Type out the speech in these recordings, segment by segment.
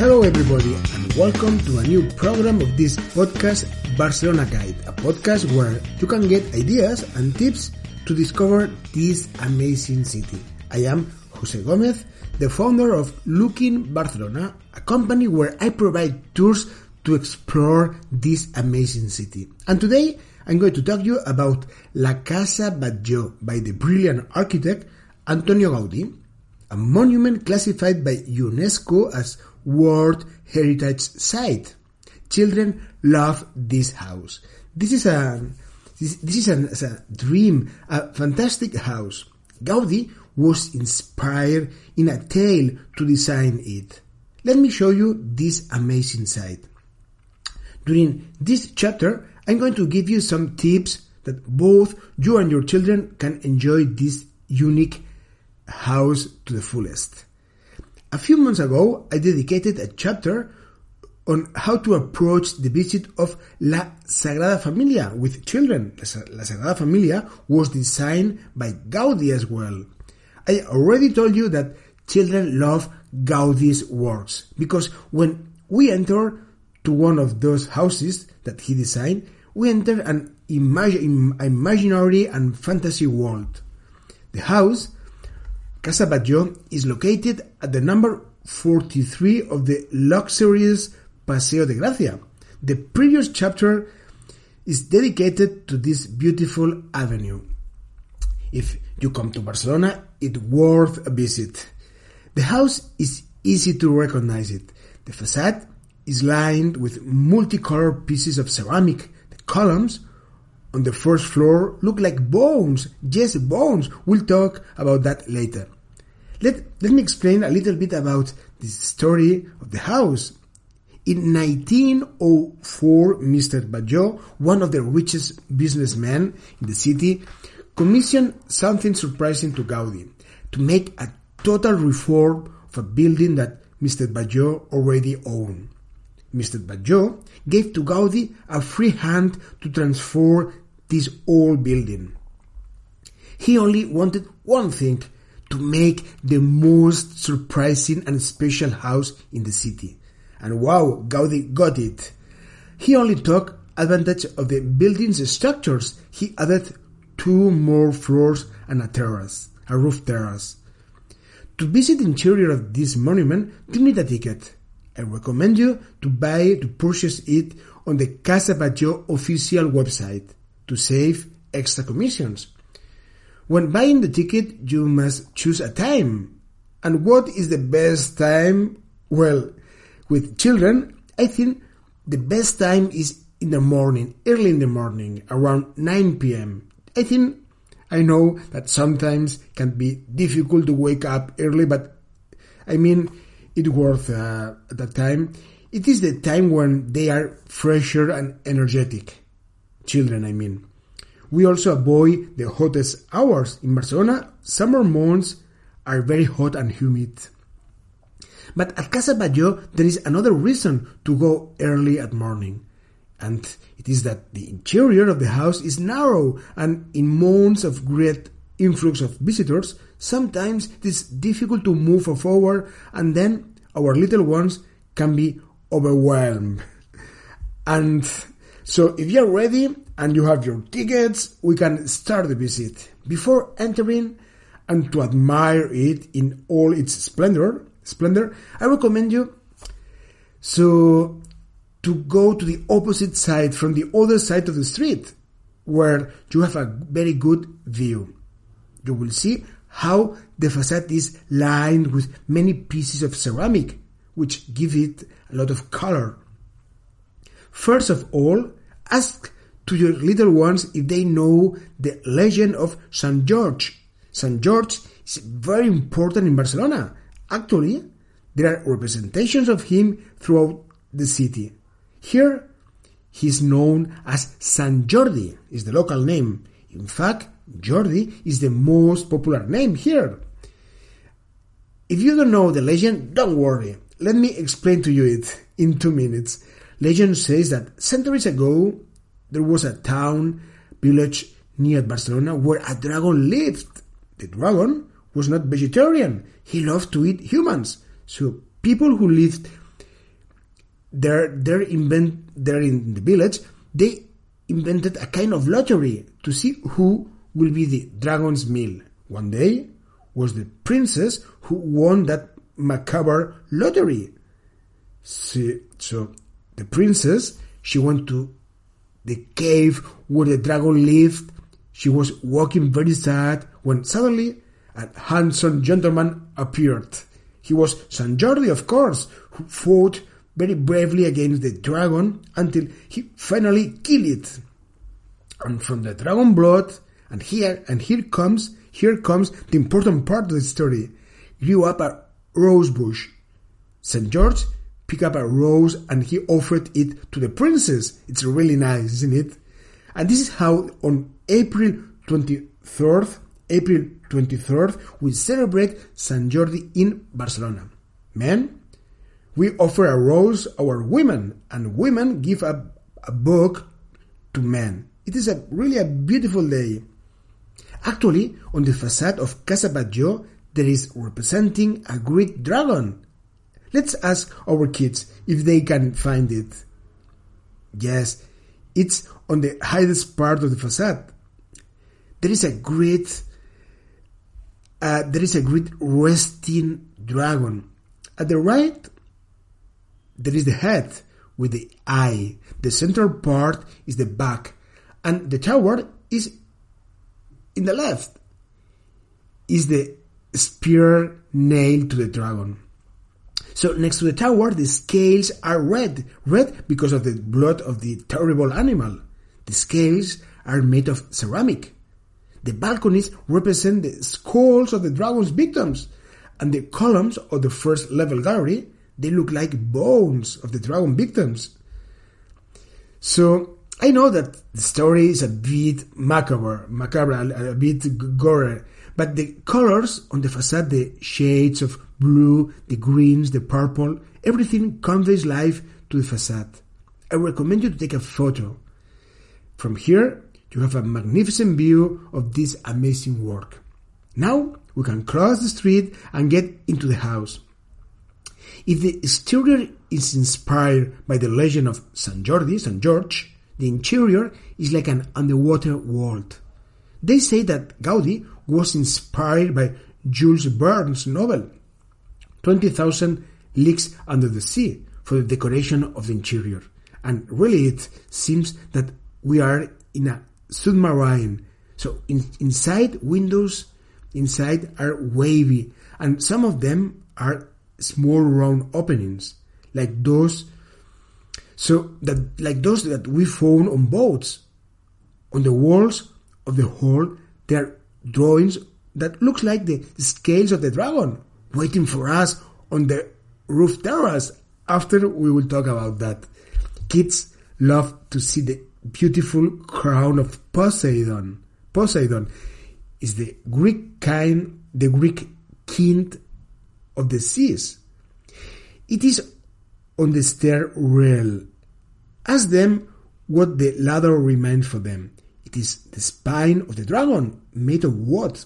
Hello, everybody, and welcome to a new program of this podcast, Barcelona Guide, a podcast where you can get ideas and tips to discover this amazing city. I am Jose Gomez, the founder of Looking Barcelona, a company where I provide tours to explore this amazing city. And today, I'm going to talk to you about La Casa Batlló by the brilliant architect Antonio Gaudí, a monument classified by UNESCO as World Heritage Site. Children love this house. This is a this, this is a, a dream, a fantastic house. Gaudi was inspired in a tale to design it. Let me show you this amazing site. During this chapter, I'm going to give you some tips that both you and your children can enjoy this unique house to the fullest. A few months ago, I dedicated a chapter on how to approach the visit of La Sagrada Familia with children. La Sagrada Familia was designed by Gaudi as well. I already told you that children love Gaudi's works because when we enter to one of those houses that he designed, we enter an imag- imaginary and fantasy world. The house Casa is located at the number 43 of the luxurious Paseo de Gracia. The previous chapter is dedicated to this beautiful avenue. If you come to Barcelona, it's worth a visit. The house is easy to recognize it. The facade is lined with multicolored pieces of ceramic. The columns on the first floor look like bones. Yes, bones. We'll talk about that later. Let, let me explain a little bit about the story of the house. In 1904, Mr. Batlló, one of the richest businessmen in the city, commissioned something surprising to Gaudi to make a total reform of a building that Mr. Batlló already owned. Mr. Batlló gave to Gaudi a free hand to transform this old building. He only wanted one thing to make the most surprising and special house in the city. And wow, Gaudi got it. He only took advantage of the building's structures. He added two more floors and a terrace, a roof terrace. To visit the interior of this monument, you need a ticket. I recommend you to buy, to purchase it on the Casa Batlló official website to save extra commissions. When buying the ticket, you must choose a time. And what is the best time? Well, with children, I think the best time is in the morning, early in the morning, around 9 p.m. I think I know that sometimes can be difficult to wake up early, but I mean, it's worth uh, that time. It is the time when they are fresher and energetic. Children, I mean. We also avoid the hottest hours. In Barcelona, summer months are very hot and humid. But at Casa there is another reason to go early at morning. And it is that the interior of the house is narrow and in months of great influx of visitors, sometimes it is difficult to move forward and then our little ones can be overwhelmed. And so if you're ready and you have your tickets, we can start the visit. Before entering and to admire it in all its splendor, splendor, I recommend you so to go to the opposite side from the other side of the street where you have a very good view. You will see how the facade is lined with many pieces of ceramic which give it a lot of color. First of all, ask to your little ones if they know the legend of St. George. St. George is very important in Barcelona. Actually, there are representations of him throughout the city. Here, he is known as San Jordi, is the local name. In fact, Jordi is the most popular name here. If you don't know the legend, don't worry. Let me explain to you it in two minutes. Legend says that centuries ago, there was a town, village near Barcelona where a dragon lived. The dragon was not vegetarian. He loved to eat humans. So people who lived there, there invent, there in the village, they invented a kind of lottery to see who will be the dragon's meal. One day was the princess who won that macabre lottery. So, so the princess, she went to the cave where the dragon lived. She was walking very sad when suddenly a handsome gentleman appeared. He was San Jordi, of course, who fought very bravely against the dragon until he finally killed it. And from the dragon blood, and here, and here comes, here comes the important part of the story, grew up a rose bush. St. George picked up a rose and he offered it to the princess. It's really nice, isn't it? And this is how on April 23rd, April 23rd, we celebrate San Jordi in Barcelona. Men, we offer a rose our women, and women give a, a book to men. It is a really a beautiful day. Actually, on the facade of Casa Batlló, there is representing a great dragon. Let's ask our kids if they can find it. Yes, it's on the highest part of the facade. There is a great, uh, there is a great resting dragon. At the right, there is the head with the eye. The central part is the back, and the tower is in the left. Is the spear nailed to the dragon. So next to the tower, the scales are red. Red because of the blood of the terrible animal. The scales are made of ceramic. The balconies represent the skulls of the dragon's victims. And the columns of the first level gallery, they look like bones of the dragon victims. So I know that the story is a bit macabre, macabre, a, bit gore, but the colors on the facade, the shades of blue, the greens, the purple, everything conveys life to the facade. I recommend you to take a photo. From here, you have a magnificent view of this amazing work. Now, we can cross the street and get into the house. If the exterior is inspired by the legend of San Jordi, San George, the interior is like an underwater world. They say that Gaudi was inspired by Jules Verne's novel, 20,000 Leagues Under the Sea, for the decoration of the interior. And really it seems that we are in a submarine. So in, inside windows, inside are wavy, and some of them are small round openings, like those so that like those that we found on boats. On the walls of the hall there are drawings that looks like the scales of the dragon waiting for us on the roof terrace. After we will talk about that. Kids love to see the beautiful crown of Poseidon. Poseidon is the Greek kind, the Greek king of the seas. It is on the stair rail. Ask them what the ladder remains for them. It is the spine of the dragon, made of what?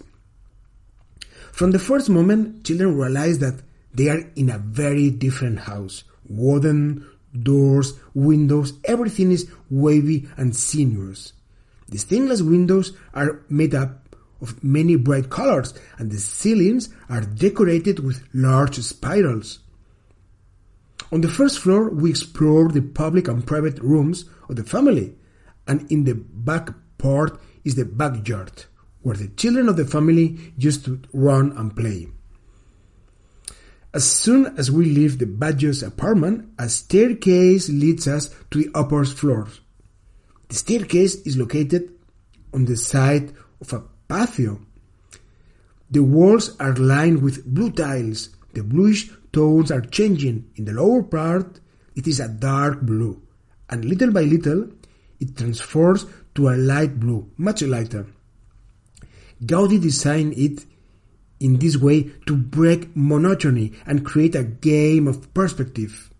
From the first moment, children realize that they are in a very different house. Wooden, doors, windows, everything is wavy and sinuous. The stainless windows are made up of many bright colors and the ceilings are decorated with large spirals. On the first floor, we explore the public and private rooms of the family, and in the back part is the backyard, where the children of the family used to run and play. As soon as we leave the Batlló's apartment, a staircase leads us to the upper floors. The staircase is located on the side of a patio. The walls are lined with blue tiles. The bluish tones are changing. In the lower part, it is a dark blue, and little by little, it transforms to a light blue, much lighter. Gaudi designed it in this way to break monotony and create a game of perspective.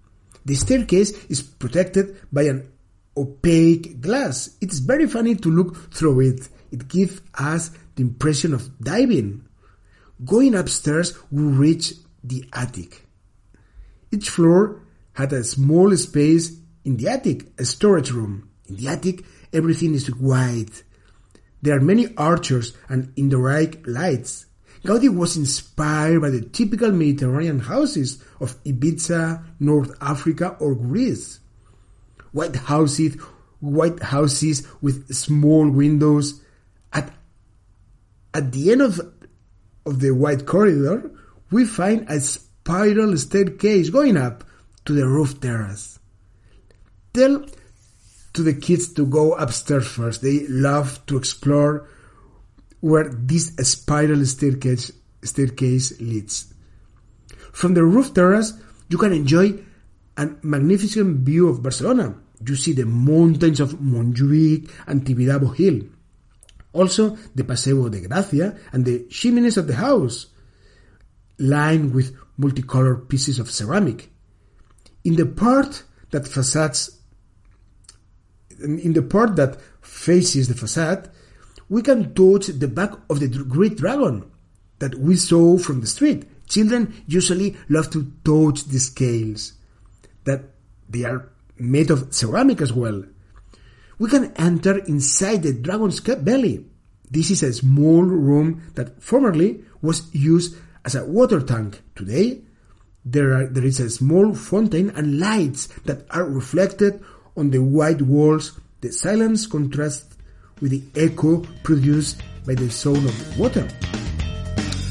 The staircase is protected by an opaque glass. It's very funny to look through it. It gives us the impression of diving. Going upstairs, we reach the attic. Each floor had a small space in the attic, a storage room. In the attic, everything is white. There are many arches and indirect lights. Gaudi was inspired by the typical Mediterranean houses of Ibiza, North Africa, or Greece. White houses, white houses with small windows. At, at the end of, of the white corridor, we find a spiral staircase going up to the roof terrace. Tell to the kids to go upstairs first. They love to explore where this spiral staircase, staircase leads. From the roof terrace, you can enjoy a magnificent view of Barcelona. You see the mountains of Montjuic and Tibidabo Hill. Also, the Paseo de Gracia and the chimneys of the house, lined with multicolored pieces of ceramic. In the part that facades in the part that faces the facade, we can touch the back of the great dragon that we saw from the street. Children usually love to touch the scales, that they are made of ceramic as well. We can enter inside the dragon's belly. This is a small room that formerly was used as a water tank. Today, there, are, there is a small fountain and lights that are reflected on the white walls, the silence contrasts with the echo produced by the sound of water.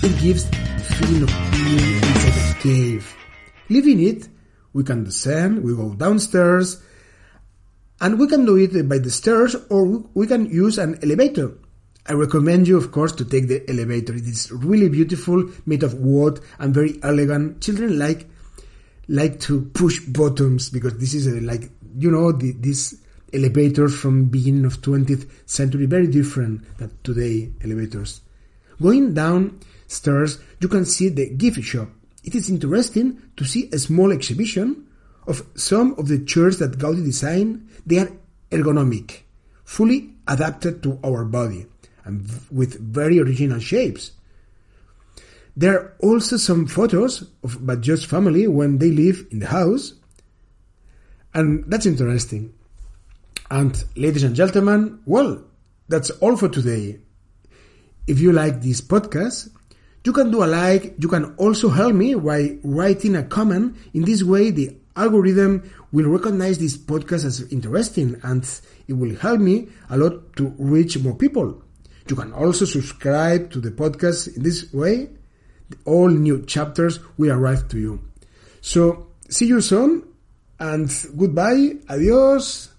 It gives feeling of being inside a cave. Leaving it, we can descend, we go downstairs, and we can do it by the stairs or we can use an elevator. I recommend you, of course, to take the elevator. It is really beautiful, made of wood and very elegant. Children like like to push buttons because this is a, like you know the, this elevators from beginning of 20th century very different than today elevators. Going downstairs you can see the gift shop. It is interesting to see a small exhibition of some of the chairs that gaudi designed. They are ergonomic fully adapted to our body and with very original shapes. There are also some photos of Batllós family when they live in the house and that's interesting. And ladies and gentlemen, well, that's all for today. If you like this podcast, you can do a like. You can also help me by writing a comment. In this way, the algorithm will recognize this podcast as interesting and it will help me a lot to reach more people. You can also subscribe to the podcast in this way. All new chapters will arrive to you. So see you soon and goodbye. Adios.